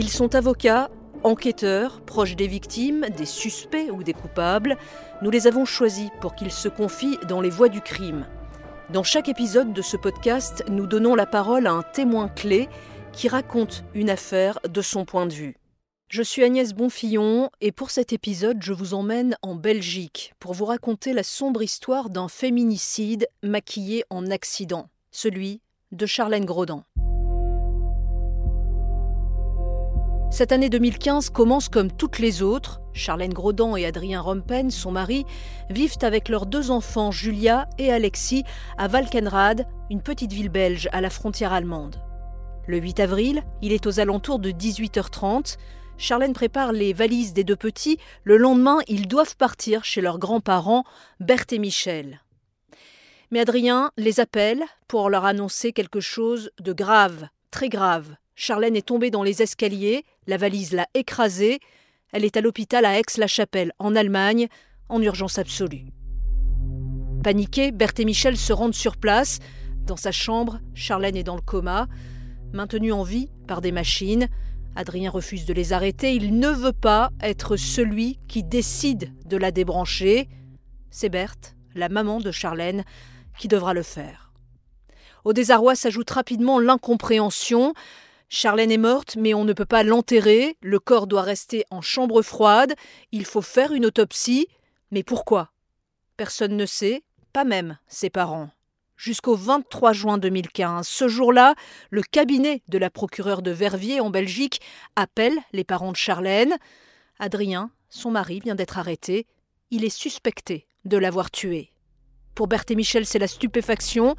Ils sont avocats, enquêteurs, proches des victimes, des suspects ou des coupables. Nous les avons choisis pour qu'ils se confient dans les voies du crime. Dans chaque épisode de ce podcast, nous donnons la parole à un témoin clé qui raconte une affaire de son point de vue. Je suis Agnès Bonfillon et pour cet épisode, je vous emmène en Belgique pour vous raconter la sombre histoire d'un féminicide maquillé en accident, celui de Charlène Grodin. Cette année 2015 commence comme toutes les autres. Charlène Grodin et Adrien Rompen, son mari, vivent avec leurs deux enfants, Julia et Alexis, à Valkenrad, une petite ville belge à la frontière allemande. Le 8 avril, il est aux alentours de 18h30. Charlène prépare les valises des deux petits. Le lendemain, ils doivent partir chez leurs grands-parents, Berthe et Michel. Mais Adrien les appelle pour leur annoncer quelque chose de grave, très grave. Charlène est tombée dans les escaliers, la valise l'a écrasée. Elle est à l'hôpital à Aix-la-Chapelle, en Allemagne, en urgence absolue. Paniqués, Berthe et Michel se rendent sur place. Dans sa chambre, Charlène est dans le coma, maintenue en vie par des machines. Adrien refuse de les arrêter, il ne veut pas être celui qui décide de la débrancher. C'est Berthe, la maman de Charlène, qui devra le faire. Au désarroi s'ajoute rapidement l'incompréhension. Charlène est morte, mais on ne peut pas l'enterrer, le corps doit rester en chambre froide, il faut faire une autopsie. Mais pourquoi? Personne ne sait, pas même ses parents jusqu'au 23 juin 2015. Ce jour-là, le cabinet de la procureure de Verviers en Belgique appelle les parents de Charlène. Adrien, son mari, vient d'être arrêté. Il est suspecté de l'avoir tué. Pour Berthe et Michel, c'est la stupéfaction.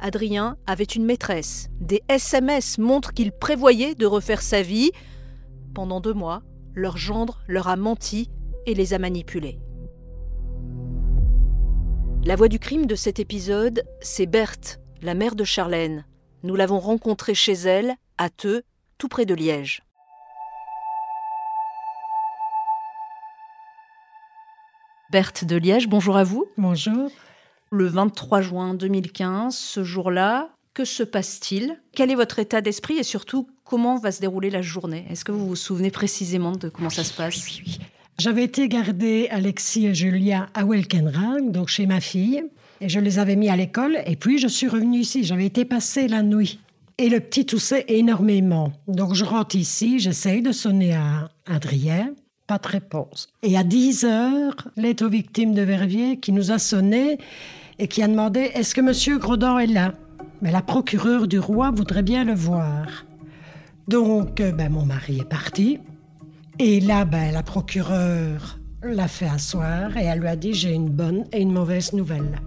Adrien avait une maîtresse. Des SMS montrent qu'il prévoyait de refaire sa vie. Pendant deux mois, leur gendre leur a menti et les a manipulés. La voix du crime de cet épisode, c'est Berthe, la mère de Charlène. Nous l'avons rencontrée chez elle, à Theux, tout près de Liège. Berthe de Liège, bonjour à vous. Bonjour. Le 23 juin 2015, ce jour-là, que se passe-t-il? Quel est votre état d'esprit et surtout comment va se dérouler la journée? Est-ce que vous vous souvenez précisément de comment ça se passe? J'avais été garder Alexis et Julia à Welkenrang, donc chez ma fille, et je les avais mis à l'école. Et puis je suis revenue ici. J'avais été passer la nuit. Et le petit toussait énormément. Donc je rentre ici, j'essaye de sonner à Adrien. Pas de réponse. Et à 10 heures, l'aide aux de Verviers qui nous a sonné et qui a demandé Est-ce que Monsieur Grodin est là? Mais la procureure du roi voudrait bien le voir. Donc, euh, ben, mon mari est parti. Et là, ben, la procureure l'a fait asseoir et elle lui a dit j'ai une bonne et une mauvaise nouvelle.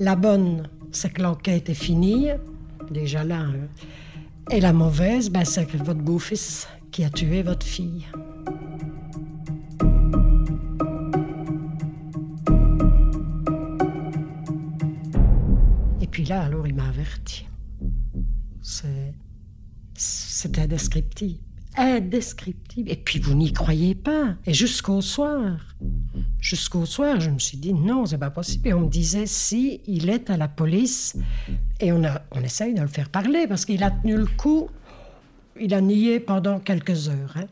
La bonne, c'est que l'enquête est finie, déjà là. Hein. Et la mauvaise, ben, c'est que votre beau-fils qui a tué votre fille. Et puis là, alors, il m'a averti. C'est indescriptible indescriptible. Et puis vous n'y croyez pas. Et jusqu'au soir, jusqu'au soir, je me suis dit non, c'est pas possible. Et on me disait si il est à la police, et on a, on essaye de le faire parler parce qu'il a tenu le coup. Il a nié pendant quelques heures. Hein.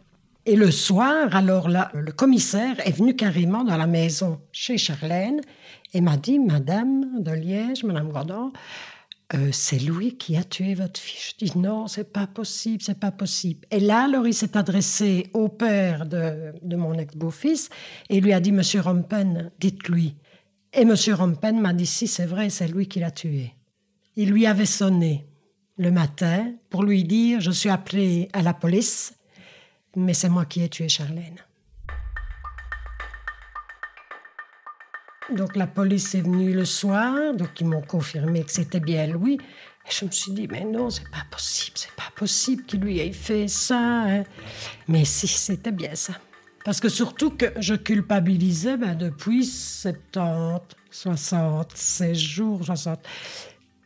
Et le soir, alors là, le commissaire est venu carrément dans la maison chez Charlène et m'a dit, Madame de Liège, Madame Gordon, euh, c'est lui qui a tué votre fille. Je dis non, c'est pas possible, c'est pas possible. Et là, alors, il s'est adressé au père de, mon ex-beau-fils et lui a dit, Monsieur Rompen, dites-lui. Et Monsieur Rompen m'a dit, si, c'est vrai, c'est lui qui l'a tué. Il lui avait sonné le matin pour lui dire, je suis appelé à la police, mais c'est moi qui ai tué Charlène. Donc la police est venue le soir, donc ils m'ont confirmé que c'était bien lui. Et je me suis dit, mais non, c'est pas possible, c'est pas possible qu'il lui ait fait ça. Hein. Mais si, c'était bien ça. Parce que surtout que je culpabilisais ben, depuis 70, 76 jours, 60.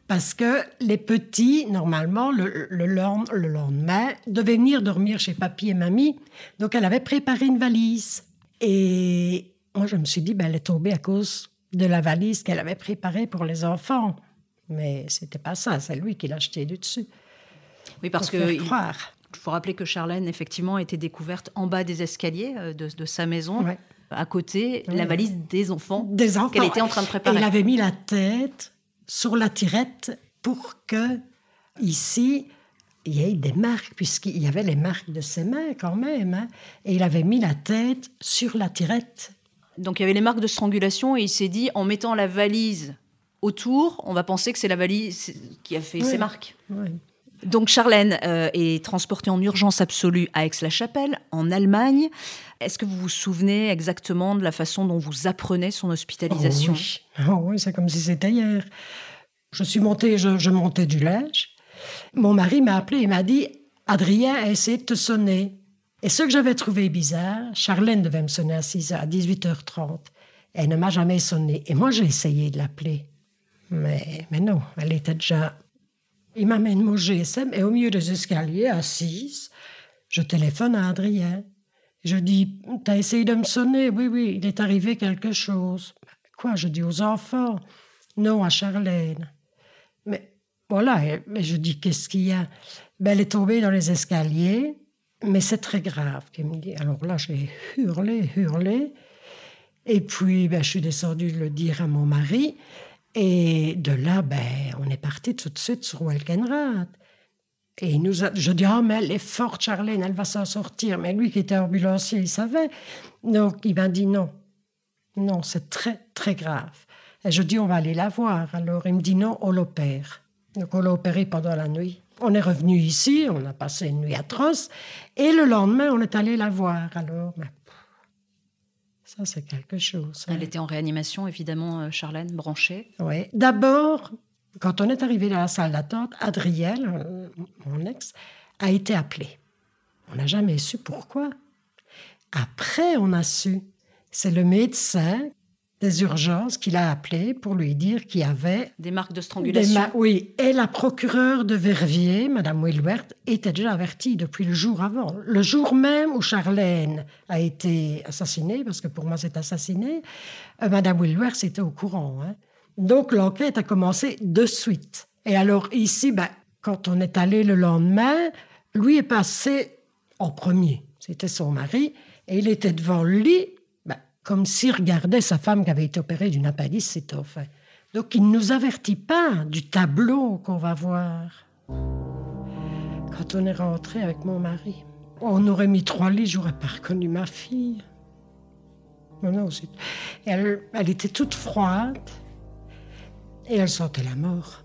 Parce que les petits, normalement, le, le, le lendemain, devaient venir dormir chez papy et mamie. Donc elle avait préparé une valise. Et moi, je me suis dit, ben, elle est tombée à cause de la valise qu'elle avait préparée pour les enfants. Mais c'était pas ça, c'est lui qui l'a acheté du dessus. Oui, parce que Il faut rappeler que Charlène, effectivement, a été découverte en bas des escaliers euh, de, sa maison. À côté, la valise des enfants, des enfants. qu'elle était en train de préparer. Et il avait mis la tête sur la tirette pour que, ici, il y ait des marques, puisqu'il y avait les marques de ses mains quand même. Hein. et il avait mis la tête sur la tirette. Donc il y avait les marques de strangulation et il s'est dit, en mettant la valise autour, on va penser que c'est la valise qui a fait ces marques. Donc Charlène euh, est transportée en urgence absolue à Aix-la-Chapelle, en Allemagne. Est-ce que vous vous souvenez exactement de la façon dont vous apprenez son hospitalisation? Oh oui, oh c'est comme si c'était hier. Je suis montée, je, montais du linge. Mon mari m'a appelé et m'a dit Adrien a essayé de te sonner. Et ce que j'avais trouvé bizarre, Charlène devait me sonner à 6 à 18h30. Elle ne m'a jamais sonné. Et moi, j'ai essayé de l'appeler. Mais, mais non, elle était déjà. Il m'amène mon GSM et au milieu des escaliers, assise, je téléphone à Adrien. Je dis T'as essayé de me sonner? Oui, oui, il est arrivé quelque chose. Quoi? Je dis aux enfants Non, à Charlène. Mais voilà, mais je dis Qu'est-ce qu'il y a? Ben, Elle est tombée dans les escaliers, mais c'est très grave. me dit. Alors là, j'ai hurlé, hurlé. Et puis, ben, je suis descendue le dire à mon mari. Et de là, ben, on est parti tout de suite sur Welkenrath. Et nous je dis, oh, mais elle est forte, Charlène, elle va s'en sortir. Mais lui qui était ambulancier, il savait. Donc, il m'a dit non. Non, c'est très, très grave. Et je dis, on va aller la voir. Alors, il me dit non, on l'opère. Donc, on l'a opéré pendant la nuit. On est revenu ici, on a passé une nuit atroce. Et le lendemain, on est allé la voir. Alors, ben, ça, c'est quelque chose. Elle était en réanimation, évidemment, euh, Charlène, branchée. Oui. D'abord, quand on est arrivé dans la salle d'attente, Adriel, euh, mon ex, a été appelé. On n'a jamais su pourquoi. Après, on a su. C'est le médecin des urgences qu'il a appelé pour lui dire qu'il y avait... Des marques de strangulation. oui, et la procureure de Verviers, Madame Wilwert, était déjà avertie depuis le jour avant. Le jour même où Charlène a été assassinée, parce que pour moi c'est assassiné, euh, Madame Wilwert était au courant. Hein. Donc l'enquête a commencé de suite. Et alors ici, ben, quand on est allé le lendemain, lui est passé en premier. C'était son mari, et il était devant le lit comme s'il regardait sa femme qui avait été opérée d'une appendicite, Donc il ne nous avertit pas du tableau qu'on va voir. Quand on est rentré avec mon mari, on aurait mis trois lits, j'aurais pas reconnu ma fille. Non, non, elle, elle était toute froide et elle sentait la mort.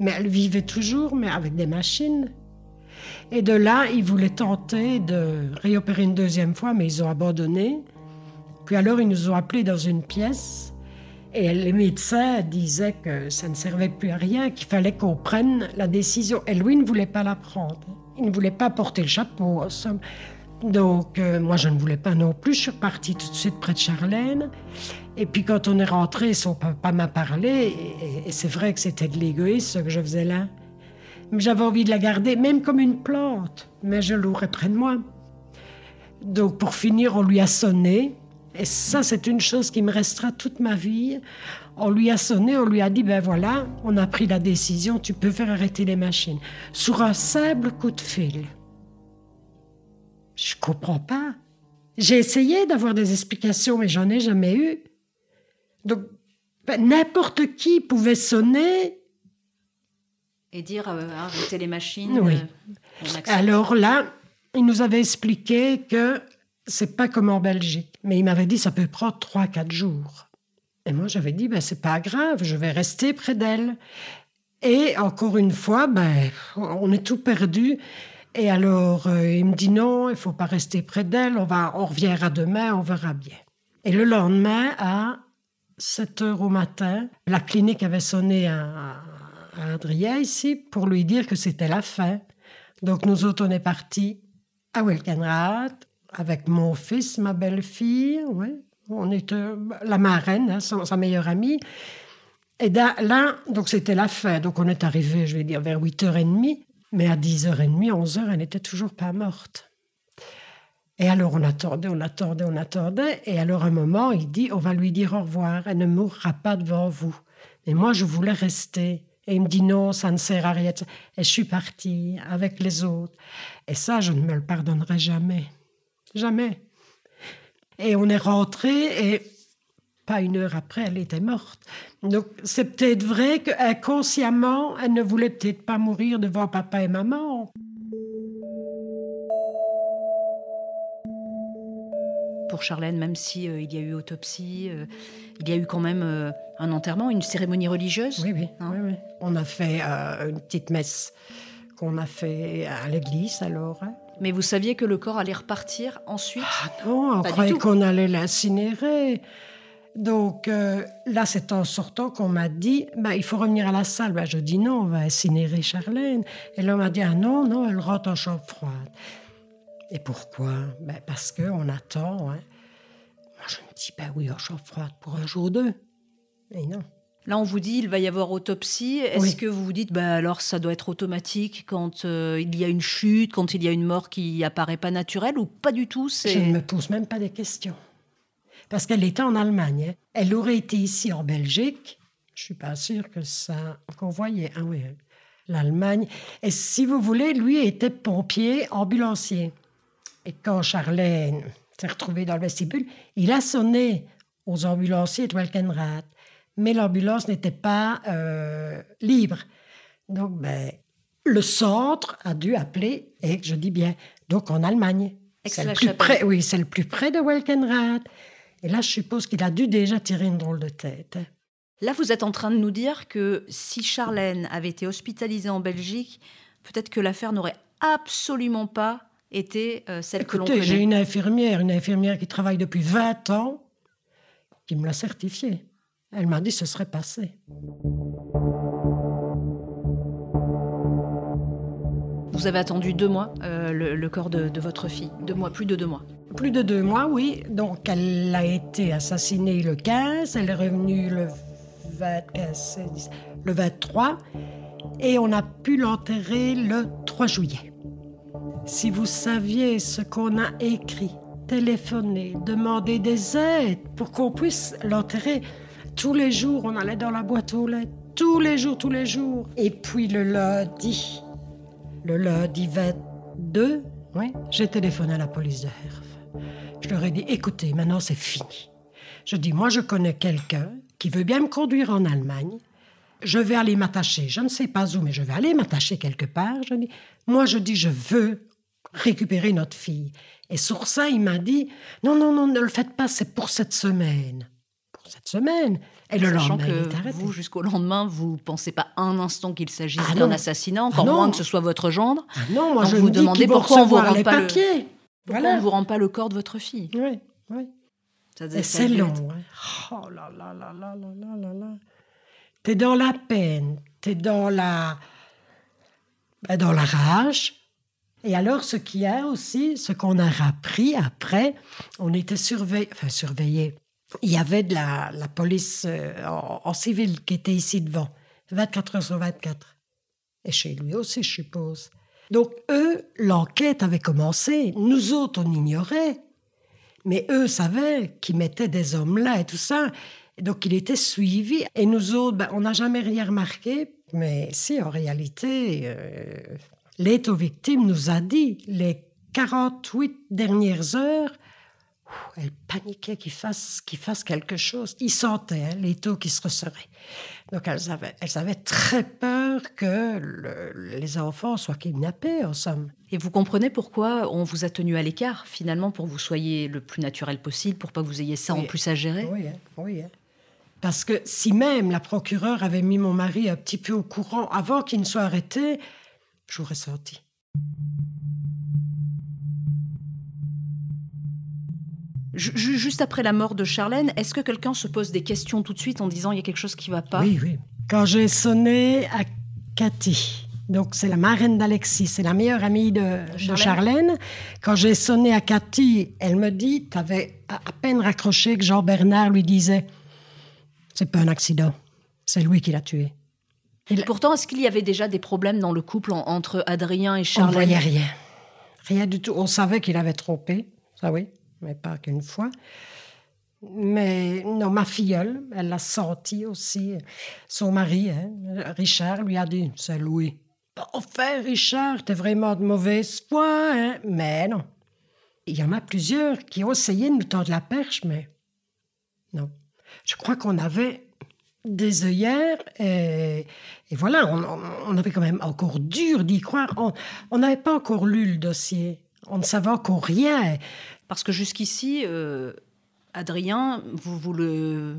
Mais elle vivait toujours, mais avec des machines. Et de là, ils voulaient tenter de réopérer une deuxième fois, mais ils ont abandonné. Puis alors, ils nous ont appelés dans une pièce et les médecins disaient que ça ne servait plus à rien, qu'il fallait qu'on prenne la décision. Et lui ne voulait pas la prendre. Il ne voulait pas porter le chapeau, en somme. Donc, euh, moi, je ne voulais pas non plus. Je suis repartie tout de suite près de Charlène. Et puis, quand on est rentré, son papa m'a parlé. Et, et c'est vrai que c'était de l'égoïsme, ce que je faisais là. Mais j'avais envie de la garder, même comme une plante. Mais je l'aurais près de moi. Donc, pour finir, on lui a sonné. Et ça, c'est une chose qui me restera toute ma vie. On lui a sonné, on lui a dit, ben voilà, on a pris la décision, tu peux faire arrêter les machines. Sur un simple coup de fil. Je comprends pas. J'ai essayé d'avoir des explications, mais j'en ai jamais eu. Donc, ben, n'importe qui pouvait sonner. Et dire, euh, arrêter les machines. Oui. Euh, Alors là, il nous avait expliqué que c'est pas comme en Belgique. Mais il m'avait dit ça peut prendre trois, quatre jours. Et moi, j'avais dit, ben, c'est pas grave, je vais rester près d'elle. Et encore une fois, ben, on est tout perdu. Et alors, euh, il me dit non, il faut pas rester près d'elle, on, va, on reviendra demain, on verra bien. Et le lendemain, à 7 heures au matin, la clinique avait sonné à, à Adrien ici pour lui dire que c'était la fin. Donc, nous autres, on est partis à Welkenrath avec mon fils, ma belle-fille, ouais. On était la marraine, hein, sa meilleure amie. Et là, donc c'était la fin. Donc on est arrivé, je vais dire, vers 8h30. Mais à 10h30, 11h, elle n'était toujours pas morte. Et alors on attendait, on attendait, on attendait. Et alors un moment, il dit, on va lui dire au revoir. Elle ne mourra pas devant vous. Mais moi, je voulais rester. Et il me dit non, ça ne sert à rien. Et je suis partie avec les autres. Et ça, je ne me le pardonnerai jamais. Jamais. Et on est rentré et pas une heure après, elle était morte. Donc c'est peut-être vrai qu'inconsciemment, elle ne voulait peut-être pas mourir devant papa et maman. Pour Charlène, même si euh, il y a eu autopsie, euh, il y a eu quand même euh, un enterrement, une cérémonie religieuse. Oui, oui. Hein oui, oui. On a fait une petite messe qu'on a fait à l'église alors. Hein. Mais vous saviez que le corps allait repartir ensuite? Ah non, on croyait qu'on allait l'incinérer. Donc euh, là, c'est en sortant qu'on m'a dit, bah, il faut revenir à la salle. Bah, je dis non, on va incinérer Charlène. Et là, on m'a dit, ah non, non, elle rentre en chambre froide. Et pourquoi? Bah, Parce qu'on attend. Hein. Moi, je me dis, bah oui, en chambre froide pour un jour ou deux. Et non. Là, on vous dit il va y avoir autopsie. Est-ce que vous vous dites bah alors ça doit être automatique quand euh, il y a une chute, quand il y a une mort qui apparaît pas naturelle ou pas du tout Je ne me pose même pas des questions parce qu'elle était en Allemagne. Hein. Elle aurait été ici en Belgique. Je suis pas sûre que ça qu'on voyait. Ah oui, l'Allemagne. Et si vous voulez, lui était pompier, ambulancier. Et quand Charlène s'est retrouvée dans le vestibule, il a sonné aux ambulanciers de Welkenrath. Mais l'ambulance n'était pas euh, libre. Donc, ben, le centre a dû appeler, et je dis bien, donc en Allemagne. C'est le plus près, oui, c'est le plus près de Welkenrath. Et là, je suppose qu'il a dû déjà tirer une drôle de tête. Là, vous êtes en train de nous dire que si Charlène avait été hospitalisée en Belgique, peut-être que l'affaire n'aurait absolument pas été euh, celle que l'on connaît. J'ai une infirmière, une infirmière qui travaille depuis 20 ans, qui me l'a certifié. Elle m'a dit que ce serait passé. Vous avez attendu deux mois euh, le, corps de, de, votre fille. Deux mois, plus de deux mois. Plus de deux mois, oui. Donc, elle a été assassinée le 15, elle est revenue le, le 23, et on a pu l'enterrer le 3 juillet. Si vous saviez ce qu'on a écrit, téléphoné, demandé des aides pour qu'on puisse l'enterrer, tous les jours, on allait dans la boîte aux lettres, tous les jours, tous les jours. Et puis le lundi, le lundi 22, oui, j'ai téléphoné à la police de Herve. Je leur ai dit, écoutez, maintenant c'est fini. Je dis, moi je connais quelqu'un qui veut bien me conduire en Allemagne. Je vais aller m'attacher, je ne sais pas où, mais je vais aller m'attacher quelque part. Je dis, moi je dis, je veux récupérer notre fille. Et sur ça, il m'a dit, non, non, non, ne le faites pas, c'est pour cette semaine cette semaine. Et le Sachant lendemain, que vous, jusqu'au lendemain, vous ne pensez pas un instant qu'il s'agisse ah d'un assassinat, ah encore moins que ce soit votre gendre. Ah non, moi Donc je vous me demandez pourquoi on vous rend pas. Le... Pourquoi voilà. on vous rend pas le corps de votre fille. Oui, oui. Et c'est long. Ouais. Oh là là là là là là là. T'es dans la peine, t'es dans la, bah, dans la rage. Et alors, ce qu'il y a aussi, ce qu'on a appris après, on était surveillé, enfin surveillé. Il y avait de la, la police euh, en, civil qui était ici devant, 24 heures sur 24. Et chez lui aussi, je suppose. Donc eux, l'enquête avait commencé. Nous autres, on ignorait. Mais eux savaient qu'ils mettaient des hommes là et tout ça. donc il était suivi. Et nous autres, ben, on n'a jamais rien remarqué. Mais si, en réalité, euh, l'étau-victime nous a dit les 48 dernières heures, elle paniquait qu'il fasse, qu'il fasse quelque chose. Il sentait hein, les taux qui se resseraient. Donc elles avaient, elles avaient très peur que les enfants soient kidnappés, en somme. Et vous comprenez pourquoi on vous a tenu à l'écart, finalement, pour que vous soyez le plus naturel possible, pour pas que vous ayez ça en plus à gérer? Oui, hein, oui. Hein. Parce que si même la procureure avait mis mon mari un petit peu au courant avant qu'il ne soit arrêté, j'aurais senti. Juste après la mort de Charlène, est-ce que quelqu'un se pose des questions tout de suite en disant il y a quelque chose qui va pas? Oui, oui. Quand j'ai sonné à Cathy, donc c'est la marraine d'Alexis, c'est la meilleure amie de, Charlène. Quand j'ai sonné à Cathy, elle me dit, tu avais à peine raccroché que Jean-Bernard lui disait, c'est pas un accident, c'est lui qui l'a tué. Et pourtant, est-ce qu'il y avait déjà des problèmes dans le couple entre Adrien et Charlène? On voyait rien. Rien du tout. On savait qu'il avait trompé, ça oui mais pas qu'une fois. Mais non, ma filleule, elle l'a senti aussi. Son mari, hein, Richard, lui a dit C'est Louis. Enfin, Richard, t'es vraiment de mauvaise foi, hein? Mais non. Il y en a plusieurs qui ont essayé de nous tendre la perche, mais non. Je crois qu'on avait des œillères et, voilà, on, avait quand même encore dur d'y croire. On n'avait pas encore lu le dossier. On ne savait encore rien. Parce que jusqu'ici, euh, Adrien, vous, le,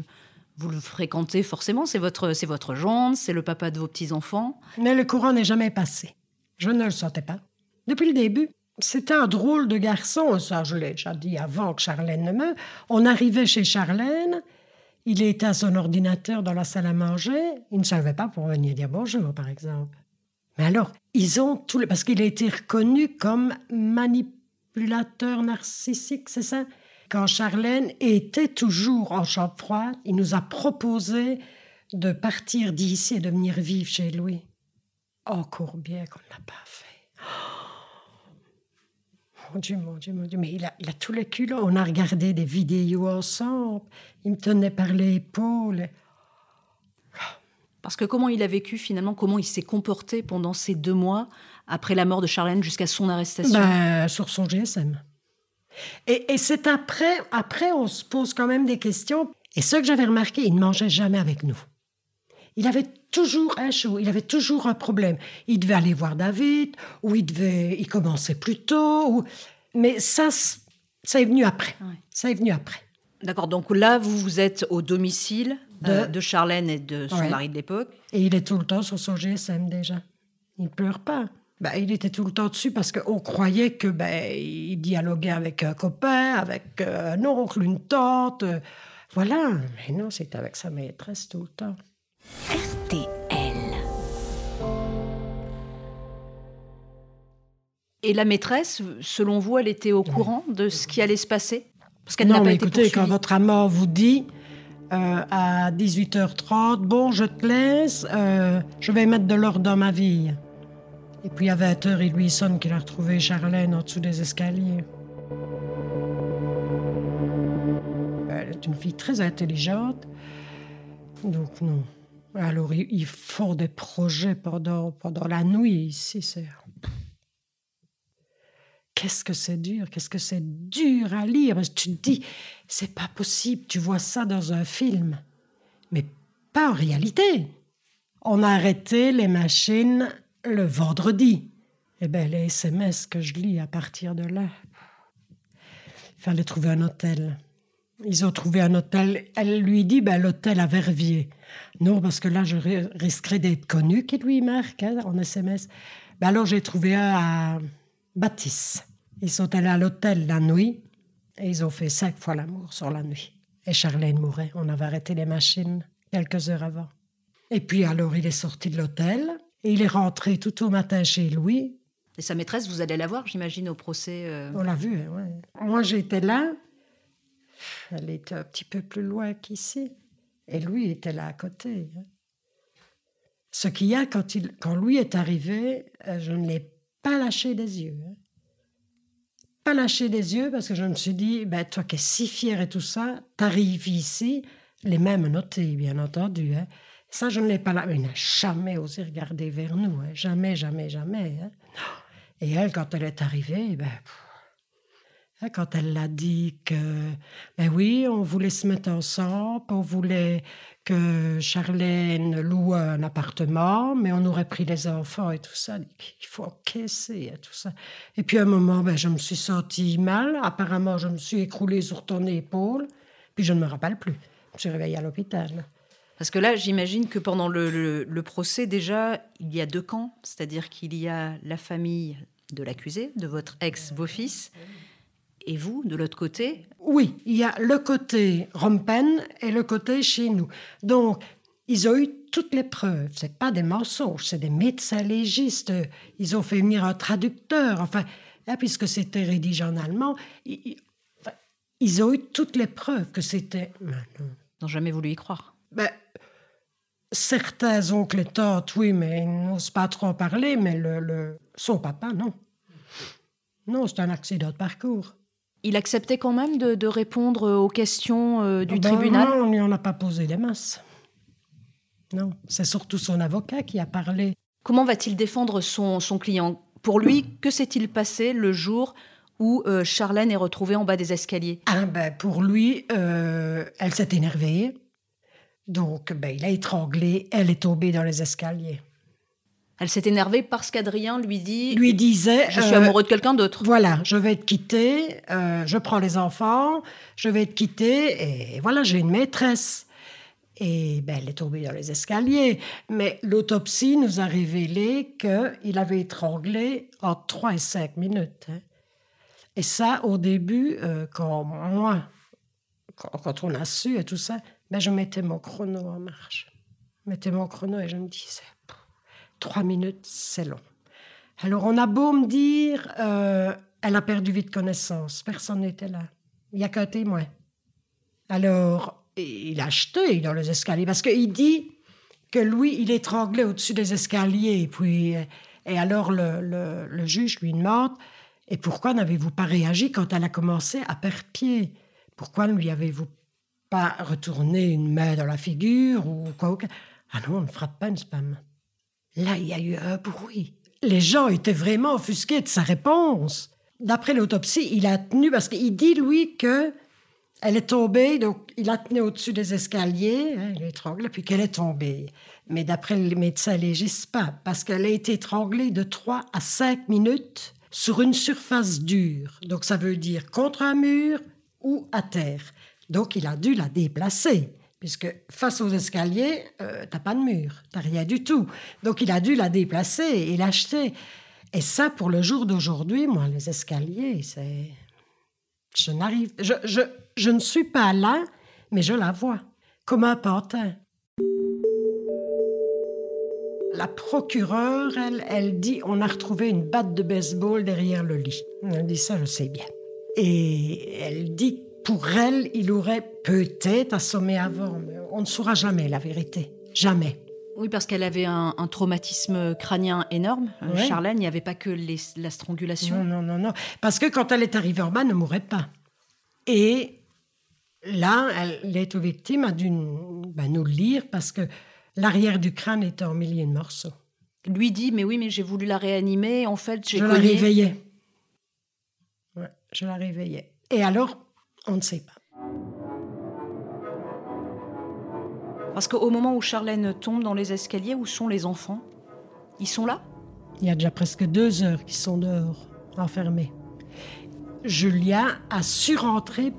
vous le fréquentez forcément, c'est votre, c'est votre gendre, c'est le papa de vos petits-enfants. Mais le courant n'est jamais passé. Je ne le sentais pas. Depuis le début. C'était un drôle de garçon, ça je l'ai déjà dit avant que Charlène ne meure. On arrivait chez Charlène, il était à son ordinateur dans la salle à manger, il ne savait pas pour venir dire bonjour, par exemple. Mais alors, ils ont tout le... Parce qu'il a été reconnu comme manipulateur narcissique, c'est ça? Quand Charlène était toujours en chambre froide, il nous a proposé de partir d'ici et de venir vivre chez lui. Encore bien qu'on ne l'a pas fait. mon Dieu, mon Dieu, mon Dieu. Mais il a, il a les culots. On a regardé des vidéos ensemble. Il me tenait par l'épaule. Parce que comment il a vécu finalement, comment il s'est comporté pendant ces deux mois? Après la mort de Charlène jusqu'à son arrestation? Ben, Sur son GSM. Et, c'est après, après, on se pose quand même des questions. Et ce que j'avais remarqué, il ne mangeait jamais avec nous. Il avait toujours un chaud, il avait toujours un problème. Il devait aller voir David, ou il devait, il commençait plus tôt, mais ça, ça est venu après. Ça est venu après. D'accord, donc là, vous, vous êtes au domicile de, de Charlène et de son mari de l'époque. Et il est tout le temps sur son GSM déjà. Il ne pleure pas. Ben, il était tout le temps dessus parce qu'on croyait que ben, il dialoguait avec un copain, avec euh, un oncle, une tante. Euh, voilà. Mais non, c'était avec sa maîtresse tout le temps. RTL. Et la maîtresse, selon vous, elle était au courant de ce qui allait se passer? Parce qu'elle n'a pas écoutez, été quand votre amant vous dit euh, à 18h30, bon, je te laisse, je vais mettre de l'ordre dans ma vie. Et puis à 20h, il lui sonne qu'il a retrouvé Charlène en dessous des escaliers. Elle est une fille très intelligente. Donc non. Alors ils font des projets pendant, pendant la nuit ici. C'est... Qu'est-ce que c'est dur, qu'est-ce que c'est dur à lire. Tu te dis, c'est pas possible, tu vois ça dans un film. Mais pas en réalité. On a arrêté les machines le vendredi. Eh bien, les SMS que je lis à partir de là. Il fallait trouver un hôtel. Ils ont trouvé un hôtel. Elle lui dit ben, l'hôtel à Verviers. Non, parce que là, je risquerais d'être connu, qui lui marque hein, en SMS. Ben, alors, j'ai trouvé un à Baptiste. Ils sont allés à l'hôtel la nuit et ils ont fait cinq fois l'amour sur la nuit. Et Charlène mourait. On avait arrêté les machines quelques heures avant. Et puis, alors, il est sorti de l'hôtel. Et il est rentré tout au matin chez Louis. Et sa maîtresse, vous allez la voir, j'imagine, au procès euh, On l'a vu, oui. Moi, j'étais là. Elle était un petit peu plus loin qu'ici. Et Louis était là à côté. Hein. Ce qu'il y a, quand, il, quand Louis est arrivé, euh, je ne l'ai pas lâché des yeux. Hein. Pas lâché des yeux parce que je me suis dit, ben, toi qui es si fier et tout ça, t'arrives ici, les mêmes notés, bien entendu. Hein. Ça, je ne l'ai pas là. Mais n'a jamais osé regarder vers nous. Hein. Jamais, jamais, jamais. Hein. Et elle, quand elle est arrivée, ben, hein, quand elle l'a dit que, ben oui, on voulait se mettre ensemble, on voulait que Charlène loue un appartement, mais on aurait pris les enfants et tout ça. Il faut encaisser et tout ça. Et puis à un moment, ben, je me suis sentie mal. Apparemment, je me suis écroulée sur ton épaule. Puis je ne me rappelle plus. Je me suis réveillée à l'hôpital. Parce que là, j'imagine que pendant le, procès, déjà, il y a deux camps, c'est-à-dire qu'il y a la famille de l'accusé, de votre ex-beau-fils, et vous, de l'autre côté Oui, il y a le côté Rompen et le côté chez nous. Donc, ils ont eu toutes les preuves. C'est pas des mensonges, c'est des médecins légistes. Ils ont fait venir un traducteur. Enfin, puisque c'était rédigé en allemand, ils, ont eu toutes les preuves que c'était. Ils n'ont jamais voulu y croire. Ben, certains oncles et tantes, oui, mais ils n'osent pas trop en parler, mais le, son papa, non. Non, c'est un accident de parcours. Il acceptait quand même de, répondre aux questions euh, du ben tribunal? Non, on lui en a pas posé les masses. Non, c'est surtout son avocat qui a parlé. Comment va-t-il défendre son, son client? Pour lui, que s'est-il passé le jour où euh, Charlène est retrouvée en bas des escaliers? Ah, ben, Pour lui, euh, elle s'est énervée. Donc, ben, il a étranglé. Elle est tombée dans les escaliers. Elle s'est énervée parce qu'Adrien lui dit lui disait je suis amoureux de quelqu'un d'autre. Voilà, je vais te quitter, euh, je prends les enfants, je vais te quitter et voilà, j'ai une maîtresse. Et ben, elle est tombée dans les escaliers. Mais l'autopsie nous a révélé qu'il avait étranglé en 3 et 5 minutes. Hein. Et ça, au début, euh, quand moi, quand, on a su et tout ça, ben, je mettais mon chrono en marche. Je mettais mon chrono et je me disais, Trois minutes, c'est long. Alors on a beau me dire, euh, elle a perdu vite connaissance. Personne n'était là. Il n'y a qu'un témoin. Alors, il a acheté dans les escaliers parce qu'il dit que lui, il étranglait au-dessus des escaliers. Et puis, et alors le, le juge lui demande, et pourquoi n'avez-vous pas réagi quand elle a commencé à perdre pied? Pourquoi ne lui avez-vous pas retourné une main dans la figure ou quoi Ah non, on ne frappe pas une spam. Là, il y a eu un bruit. Les gens étaient vraiment offusqués de sa réponse. D'après l'autopsie, il a tenu, parce qu'il dit, lui, que elle est tombée, donc il a tenu au-dessus des escaliers, hein, il étranglé, puis qu'elle est tombée. Mais d'après le médecin légiste, pas, parce qu'elle a été étranglée de 3 à 5 minutes sur une surface dure. Donc ça veut dire contre un mur ou à terre. Donc il a dû la déplacer puisque face aux escaliers, euh, t'as pas de mur, t'as rien du tout. Donc il a dû la déplacer et l'acheter. Et ça, pour le jour d'aujourd'hui, moi, les escaliers, c'est... Je n'arrive... Je, je, je ne suis pas là, mais je la vois, comme un pantin. La procureure, elle, elle dit on a retrouvé une batte de baseball derrière le lit. Elle dit ça, je sais bien. Et elle dit pour elle, il aurait peut-être assommé avant, mais on ne saura jamais la vérité. Jamais. Oui, parce qu'elle avait un, traumatisme crânien énorme. Euh, Charlène, il n'y avait pas que la strangulation. Non, non, non, non. Parce que quand elle est arrivée en bas, elle ne mourrait pas. Et là, elle est victime a dû ben, nous le lire parce que l'arrière du crâne était en milliers de morceaux. Lui dit, mais oui, mais j'ai voulu la réanimer. En fait, j'ai Je la réveillais. Ouais, je la réveillais. Et alors, on ne sait pas. Parce qu'au moment où Charlène tombe dans les escaliers, où sont les enfants? Ils sont là? Il y a déjà presque deux heures qu'ils sont dehors, enfermés. Julia a su rentrer.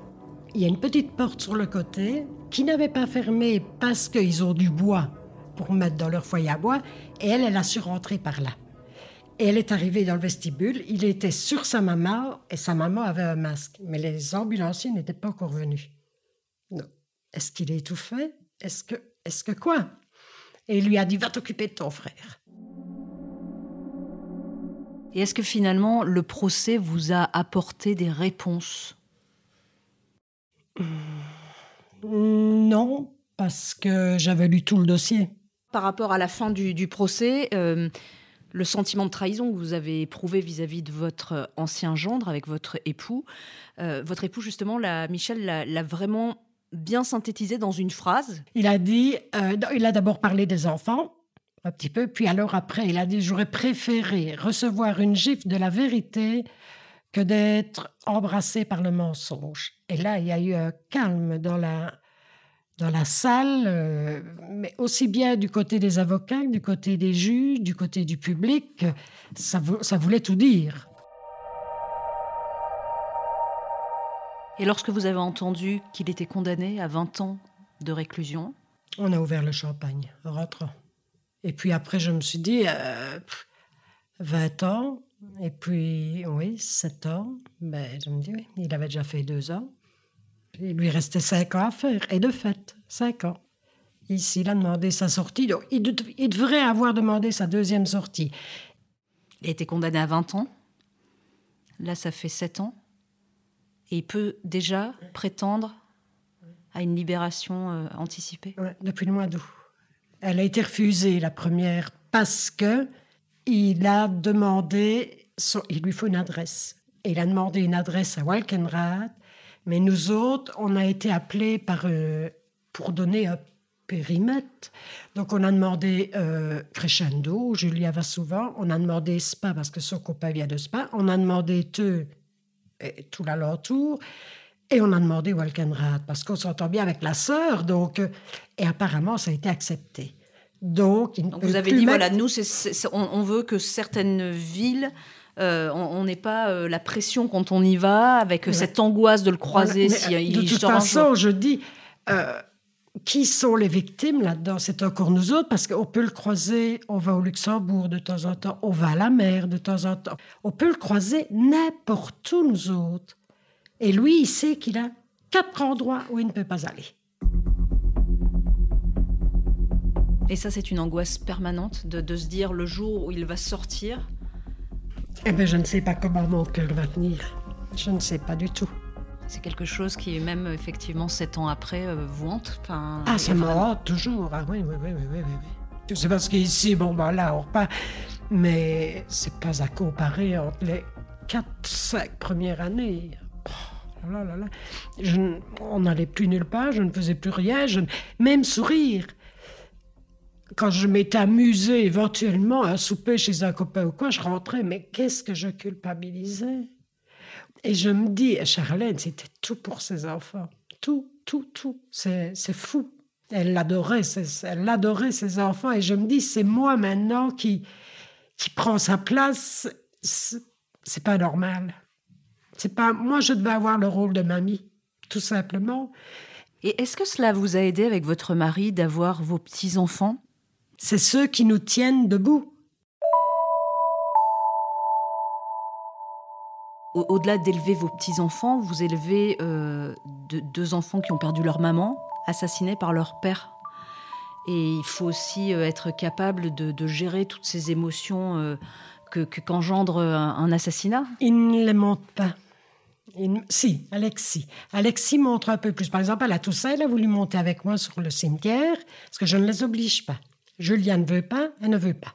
Il y a une petite porte sur le côté qui n'avait pas fermé parce qu'ils ont du bois pour mettre dans leur foyer à bois. Et elle, elle a su rentrer par là. Et elle est arrivée dans le vestibule. Il était sur sa maman et sa maman avait un masque. Mais les ambulanciers n'étaient pas encore venus. Est-ce qu'il est étouffé Est-ce que, est-ce que quoi? Et il lui a dit Va t'occuper de ton frère. Et est-ce que finalement le procès vous a apporté des réponses? Non, parce que j'avais lu tout le dossier. Par rapport à la fin du, procès, euh, le sentiment de trahison que vous avez éprouvé vis-à-vis de votre ancien gendre avec votre époux. Euh, votre époux, justement, la, Michel l'a vraiment bien synthétisé dans une phrase. Il a dit, euh, il a d'abord parlé des enfants, un petit peu, puis alors après, il a dit, j'aurais préféré recevoir une gifle de la vérité que d'être embrassé par le mensonge. Et là, il y a eu un calme dans la, dans la salle, euh, mais aussi bien du côté des avocats, du côté des juges, du côté du public, ça, ça voulait tout dire. Et lorsque vous avez entendu qu'il était condamné à 20 ans de réclusion? On a ouvert le champagne, rentrant. Et puis après, je me suis dit, euh, 20 ans, et puis, oui, 7 ans. Ben, je me dis, oui, il avait déjà fait deux ans. Il lui restait cinq ans à faire. Et de fait, cinq ans. Ici, il a demandé sa sortie. Donc, il, devrait avoir demandé sa deuxième sortie. Il a été condamné à 20 ans. Là, ça fait sept ans. Et il peut déjà prétendre à une libération euh, anticipée ouais, Depuis le mois d'août. Elle a été refusée, la première, parce que il a demandé... il lui faut une adresse. Et il a demandé une adresse à Walkenrad. Mais nous autres, on a été appelés par, euh, pour donner un périmètre. Donc on a demandé euh, Crescendo, Julia va souvent. On a demandé Spa parce que son copain vient de Spa. On a demandé Teux et tout l'alentour. Et on a demandé Walkenrad parce qu'on s'entend bien avec la sœur. Donc, euh, et apparemment, ça a été accepté. Donc, vous avez dit, voilà, nous, on, veut que certaines villes euh, on n'ait pas euh, la pression quand on y va, avec cette angoisse de le croiser. si, de toute façon, je dis, qui sont les victimes là-dedans? C'est encore nous autres, parce qu'on peut le croiser, on va au Luxembourg de temps en temps, on va à la mer de temps en temps. On peut le croiser n'importe où, nous autres. Et lui, il sait qu'il a quatre endroits où il ne peut pas aller. Et ça, c'est une angoisse permanente de, se dire le jour où il va sortir Eh bien, je ne sais pas comment mon cœur va tenir. Je ne sais pas du tout. C'est quelque chose qui, même effectivement, sept ans après, euh, vous hante enfin, Ah, ça me hante toujours. Ah oui, oui, oui, oui, oui. oui. C'est parce qu'ici, bon, ben là, on repart. Mais c'est pas à comparer entre les quatre, cinq premières années. Je, on n'allait plus nulle part, je ne faisais plus rien, je, même sourire. Quand je m'étais amusée éventuellement à souper chez un copain ou quoi, je rentrais, mais qu'est-ce que je culpabilisais? Et je me dis, Charlène, c'était tout pour ses enfants. Tout, tout, tout. C'est fou. Elle adorait, elle adorait ses enfants. Et je me dis, c'est moi maintenant qui, qui prend sa place. C'est pas normal. C'est pas moi, je devais avoir le rôle de mamie, tout simplement. Et est-ce que cela vous a aidé avec votre mari d'avoir vos petits enfants C'est ceux qui nous tiennent debout. Au-delà d'élever vos petits enfants, vous élevez euh, deux enfants qui ont perdu leur maman, assassinés par leur père. Et il faut aussi euh, être capable de, gérer toutes ces émotions euh, que qu'engendre un, assassinat. Il ne les montre pas si, Alexis. Alexis montre un peu plus. Par exemple, à la Toussaint, elle a voulu monter avec moi sur le cimetière, parce que je ne les oblige pas. Julia ne veut pas, elle ne veut pas.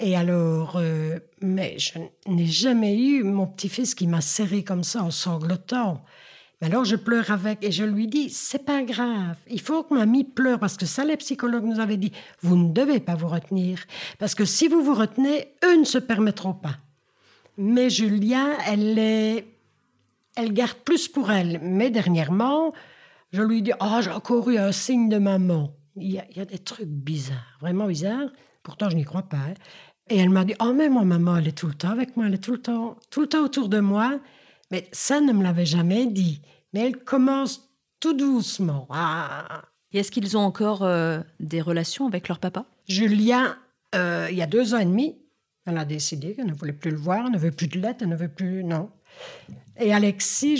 Et alors, euh, mais je n'ai jamais eu mon petit-fils qui m'a serré comme ça en sanglotant. Mais alors je pleure avec et je lui dis c'est pas grave, il faut que mamie pleure parce que ça les psychologues nous avaient dit vous ne devez pas vous retenir parce que si vous vous retenez, eux ne se permettront pas. Mais Julia, elle est elle garde plus pour elle. Mais dernièrement, je lui dis oh, j'ai encore eu un signe de maman. Il y, a, des trucs bizarres, vraiment bizarres. Pourtant, je n'y crois pas. Hein. Et elle m'a dit Oh, mais moi, maman, elle est tout le temps avec moi, elle est tout le temps, tout le temps autour de moi. Mais ça ne me l'avait jamais dit. Mais elle commence tout doucement. Ah. Et est-ce qu'ils ont encore euh, des relations avec leur papa? Julien, euh, il y a deux ans et demi, elle a décidé qu'elle ne voulait plus le voir, elle ne veut plus de lettres, elle ne veut plus. Non. Et Alexis,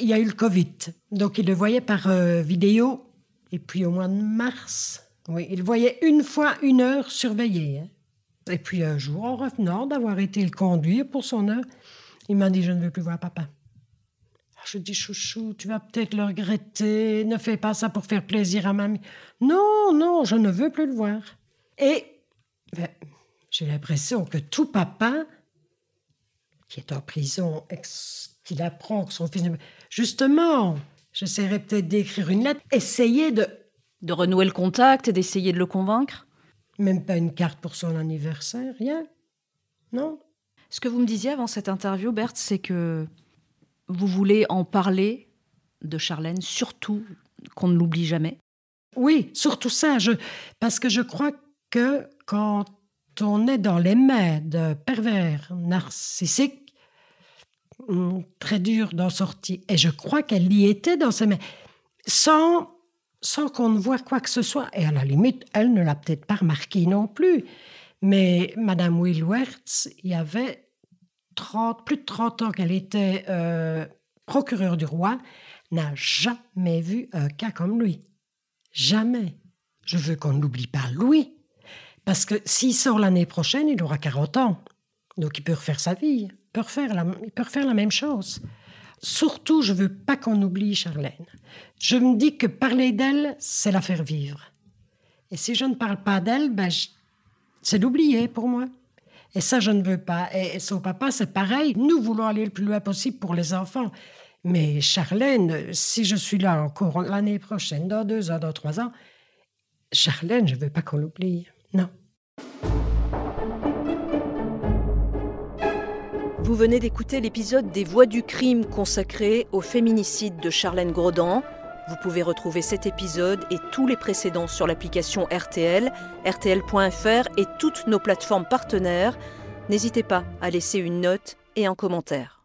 il y a eu le Covid. Donc, il le voyait par euh, vidéo. Et puis, au mois de mars, oui, il voyait une fois, une heure surveillé. Hein. Et puis, un jour, en revenant d'avoir été le conduire pour son heure, il m'a dit Je ne veux plus voir papa. Ah, je dis Chouchou, tu vas peut-être le regretter. Ne fais pas ça pour faire plaisir à mamie. Non, non, je ne veux plus le voir. Et ben, j'ai l'impression que tout papa qui est en prison, qu'il apprend que son fils... Justement, j'essaierai peut-être d'écrire une lettre, essayer de... De renouer le contact, d'essayer de le convaincre? Même pas une carte pour son anniversaire, rien. Non. Ce que vous me disiez avant cette interview, Berthe, c'est que vous voulez en parler de Charlène, surtout qu'on ne l'oublie jamais. Oui, surtout ça, je... parce que je crois que quand on est dans les mains de pervers narcissiques, très dur d'en sortir. Et je crois qu'elle y était dans ses mains, sans, sans qu'on ne voit quoi que ce soit. Et à la limite, elle ne l'a peut-être pas remarqué non plus. Mais Madame Willwertz, il y avait 30, plus de 30 ans qu'elle était euh, procureure du roi, n'a jamais vu un cas comme lui. Jamais. Je veux qu'on n'oublie pas Louis. Parce que s'il sort l'année prochaine, il aura 40 ans. Donc il peut refaire sa vie. Peut refaire la, il peut refaire la même chose. Surtout, je veux pas qu'on oublie Charlène. Je me dis que parler d'elle, c'est la faire vivre. Et si je ne parle pas d'elle, ben c'est l'oublier pour moi. Et ça, je ne veux pas. Et son papa, c'est pareil. Nous voulons aller le plus loin possible pour les enfants. Mais Charlène, si je suis là encore l'année prochaine, dans deux ans, dans trois ans, Charlène, je ne veux pas qu'on l'oublie. Non. Vous venez d'écouter l'épisode des Voix du crime consacré au féminicide de Charlène Grodan. Vous pouvez retrouver cet épisode et tous les précédents sur l'application RTL, rtl.fr et toutes nos plateformes partenaires. N'hésitez pas à laisser une note et un commentaire.